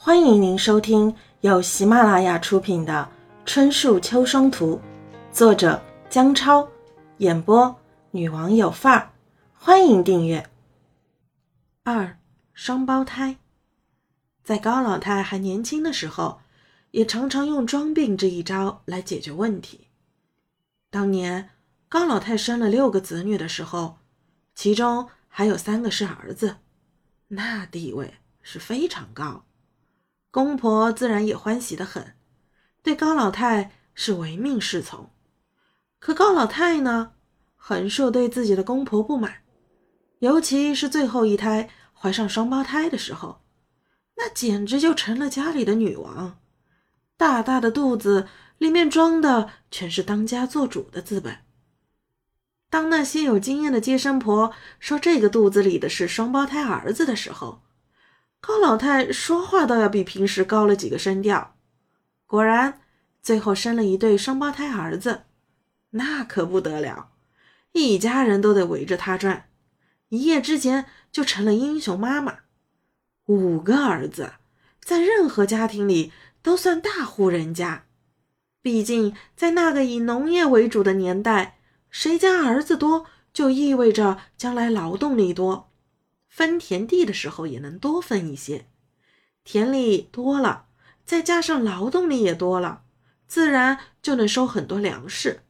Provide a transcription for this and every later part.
欢迎您收听由喜马拉雅出品的《春树秋霜图》，作者姜超，演播女王有范儿。欢迎订阅。二双胞胎，在高老太还年轻的时候，也常常用装病这一招来解决问题。当年高老太生了六个子女的时候，其中还有三个是儿子，那地位是非常高。公婆自然也欢喜的很，对高老太是唯命是从。可高老太呢，很是对自己的公婆不满，尤其是最后一胎怀上双胞胎的时候，那简直就成了家里的女王，大大的肚子里面装的全是当家做主的资本。当那些有经验的接生婆说这个肚子里的是双胞胎儿子的时候，高老太说话倒要比平时高了几个声调，果然，最后生了一对双胞胎儿子，那可不得了，一家人都得围着她转，一夜之间就成了英雄妈妈。五个儿子，在任何家庭里都算大户人家，毕竟在那个以农业为主的年代，谁家儿子多，就意味着将来劳动力多。分田地的时候也能多分一些，田里多了，再加上劳动力也多了，自然就能收很多粮食。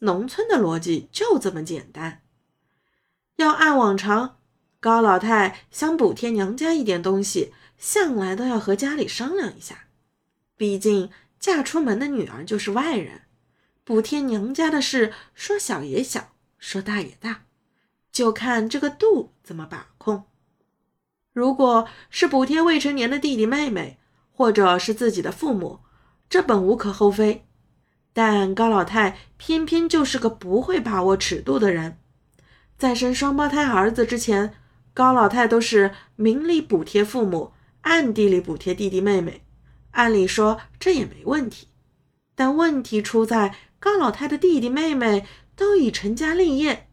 农村的逻辑就这么简单。要按往常，高老太想补贴娘家一点东西，向来都要和家里商量一下。毕竟嫁出门的女儿就是外人，补贴娘家的事，说小也小，说大也大。就看这个度怎么把控。如果是补贴未成年的弟弟妹妹，或者是自己的父母，这本无可厚非。但高老太偏偏就是个不会把握尺度的人，在生双胞胎儿子之前，高老太都是明里补贴父母，暗地里补贴弟弟妹妹。按理说这也没问题，但问题出在高老太的弟弟妹妹都已成家立业。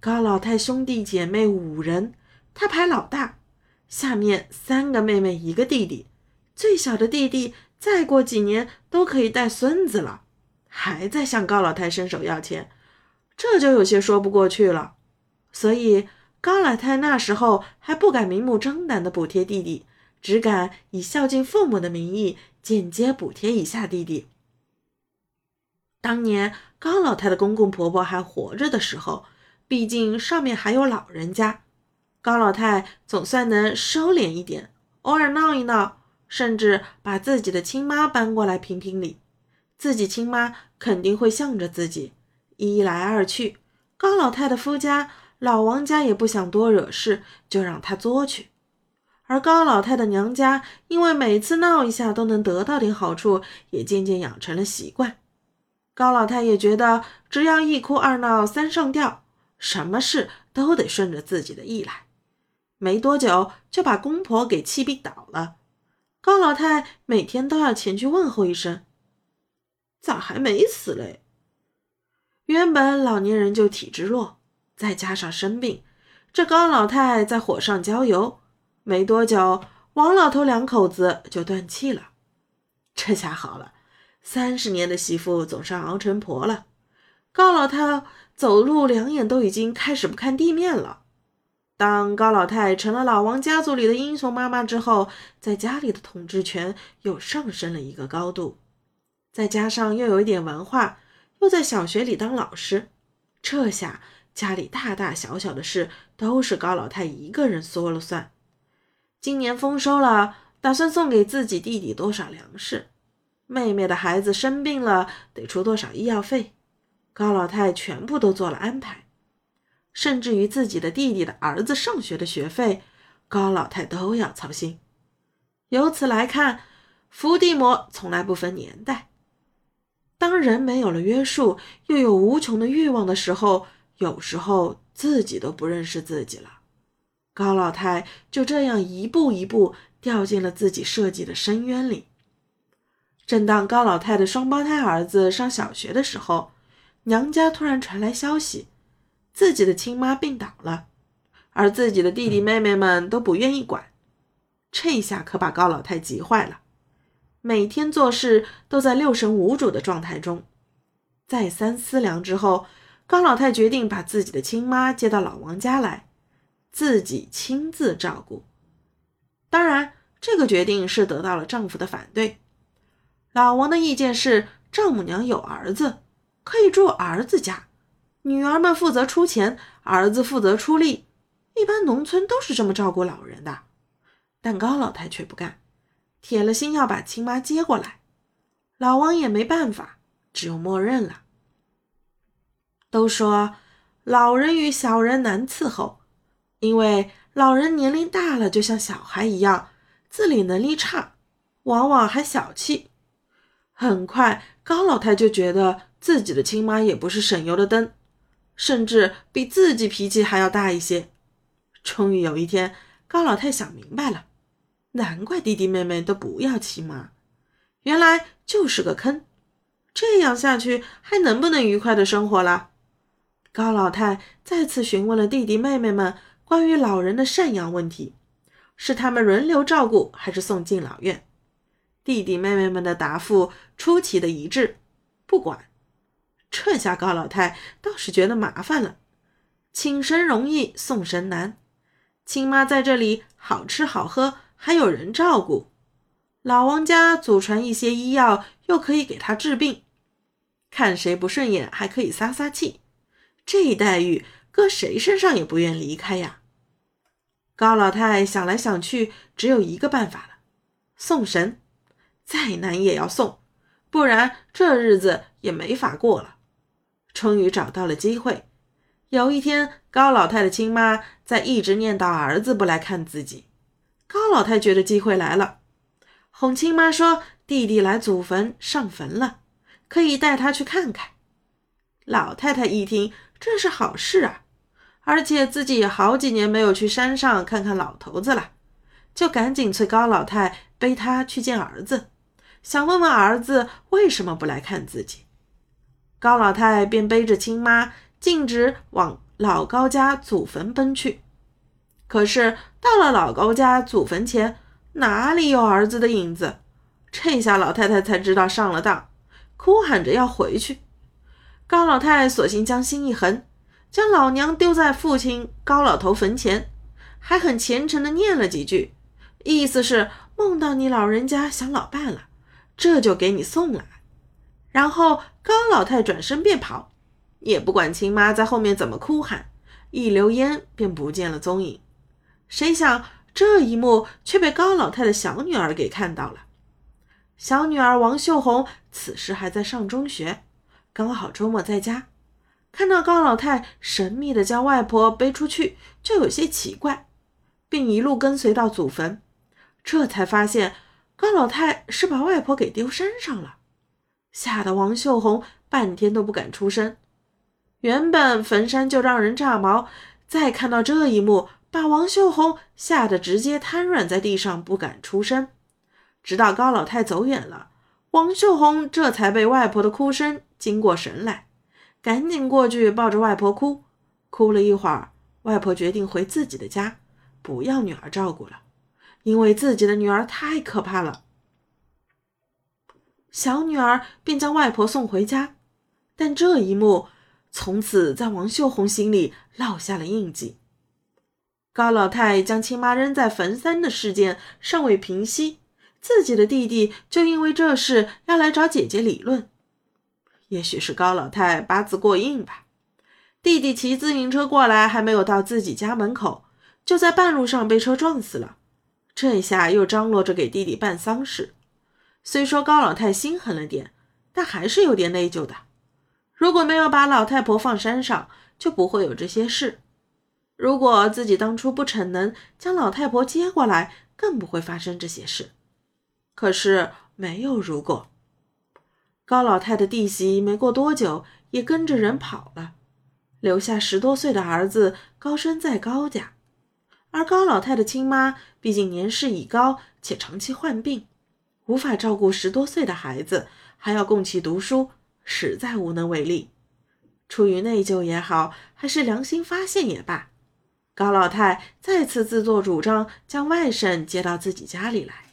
高老太兄弟姐妹五人，她排老大，下面三个妹妹一个弟弟，最小的弟弟再过几年都可以带孙子了，还在向高老太伸手要钱，这就有些说不过去了。所以高老太那时候还不敢明目张胆的补贴弟弟，只敢以孝敬父母的名义间接补贴一下弟弟。当年高老太的公公婆婆还活着的时候。毕竟上面还有老人家，高老太总算能收敛一点，偶尔闹一闹，甚至把自己的亲妈搬过来评评理。自己亲妈肯定会向着自己，一来二去，高老太的夫家老王家也不想多惹事，就让她作去。而高老太的娘家，因为每次闹一下都能得到点好处，也渐渐养成了习惯。高老太也觉得，只要一哭二闹三上吊。什么事都得顺着自己的意来，没多久就把公婆给气病倒了。高老太每天都要前去问候一声：“咋还没死嘞？”原本老年人就体质弱，再加上生病，这高老太在火上浇油，没多久，王老头两口子就断气了。这下好了，三十年的媳妇总算熬成婆了。高老太。走路两眼都已经开始不看地面了。当高老太成了老王家族里的英雄妈妈之后，在家里的统治权又上升了一个高度。再加上又有一点文化，又在小学里当老师，这下家里大大小小的事都是高老太一个人说了算。今年丰收了，打算送给自己弟弟多少粮食？妹妹的孩子生病了，得出多少医药费？高老太全部都做了安排，甚至于自己的弟弟的儿子上学的学费，高老太都要操心。由此来看，伏地魔从来不分年代。当人没有了约束，又有无穷的欲望的时候，有时候自己都不认识自己了。高老太就这样一步一步掉进了自己设计的深渊里。正当高老太的双胞胎儿子上小学的时候，娘家突然传来消息，自己的亲妈病倒了，而自己的弟弟妹妹们都不愿意管。这下可把高老太急坏了，每天做事都在六神无主的状态中。再三思量之后，高老太决定把自己的亲妈接到老王家来，自己亲自照顾。当然，这个决定是得到了丈夫的反对。老王的意见是，丈母娘有儿子，可以住儿子家，女儿们负责出钱，儿子负责出力。一般农村都是这么照顾老人的。但高老太却不干，铁了心要把亲妈接过来。老王也没办法，只有默认了。都说老人与小人难伺候，因为老人年龄大了，就像小孩一样，自理能力差，往往还小气。很快，高老太就觉得自己的亲妈也不是省油的灯，甚至比自己脾气还要大一些。终于有一天，高老太想明白了。难怪弟弟妹妹都不要骑马，原来就是个坑。这样下去还能不能愉快的生活了？高老太再次询问了弟弟妹妹们关于老人的赡养问题：是他们轮流照顾，还是送敬老院？弟弟妹妹们的答复出奇的一致，不管。这下高老太倒是觉得麻烦了，请神容易送神难，亲妈在这里好吃好喝。还有人照顾，老王家祖传一些医药，又可以给他治病，看谁不顺眼还可以撒撒气，这待遇搁谁身上也不愿离开呀。高老太想来想去，只有一个办法了：送神，再难也要送，不然这日子也没法过了。终于找到了机会，有一天，高老太的亲妈在一直念叨儿子不来看自己。高老太觉得机会来了，哄亲妈说：“弟弟来祖坟上坟了，可以带他去看看。”老太太一听，这是好事啊，而且自己也好几年没有去山上看看老头子了，就赶紧催高老太背他去见儿子，想问问儿子为什么不来看自己。高老太便背着亲妈径直往老高家祖坟奔去。可是到了老高家祖坟前，哪里有儿子的影子？这下老太太才知道上了当，哭喊着要回去。高老太索性将心一横，将老娘丢在父亲高老头坟前，还很虔诚地念了几句，意思是梦到你老人家想老伴了，这就给你送来。然后高老太转身便跑，也不管亲妈在后面怎么哭喊，一溜烟便不见了踪影。谁想这一幕却被高老太的小女儿给看到了。小女儿王秀红此时还在上中学，刚好周末在家，看到高老太神秘的将外婆背出去，就有些奇怪，并一路跟随到祖坟，这才发现高老太是把外婆给丢山上了，吓得王秀红半天都不敢出声。原本坟山就让人炸毛，再看到这一幕。把王秀红吓得直接瘫软在地上，不敢出声。直到高老太走远了，王秀红这才被外婆的哭声惊过神来，赶紧过去抱着外婆哭。哭了一会儿，外婆决定回自己的家，不要女儿照顾了，因为自己的女儿太可怕了。小女儿便将外婆送回家，但这一幕从此在王秀红心里烙下了印记。高老太将亲妈扔在坟山的事件尚未平息，自己的弟弟就因为这事要来找姐姐理论。也许是高老太八字过硬吧，弟弟骑自行车过来，还没有到自己家门口，就在半路上被车撞死了。这下又张罗着给弟弟办丧事。虽说高老太心狠了点，但还是有点内疚的。如果没有把老太婆放山上，就不会有这些事。如果自己当初不逞能将老太婆接过来，更不会发生这些事。可是没有如果，高老太的弟媳没过多久也跟着人跑了，留下十多岁的儿子高升在高家。而高老太的亲妈毕竟年事已高，且长期患病，无法照顾十多岁的孩子，还要供其读书，实在无能为力。出于内疚也好，还是良心发现也罢。高老太再次自作主张将外甥接到自己家里来，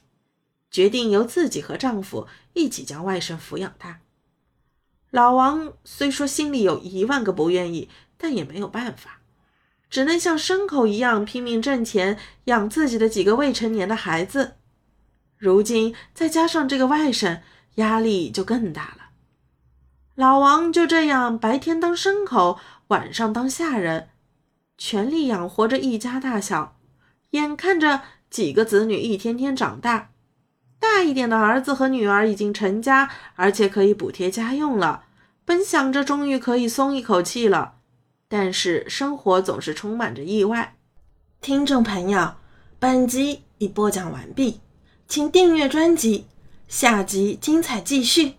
决定由自己和丈夫一起将外甥抚养大。老王虽说心里有一万个不愿意，但也没有办法，只能像牲口一样拼命挣钱养自己的几个未成年的孩子。如今再加上这个外甥，压力就更大了。老王就这样白天当牲口，晚上当下人。全力养活着一家大小，眼看着几个子女一天天长大，大一点的儿子和女儿已经成家，而且可以补贴家用了。本想着终于可以松一口气了，但是生活总是充满着意外。听众朋友，本集已播讲完毕，请订阅专辑，下集精彩继续。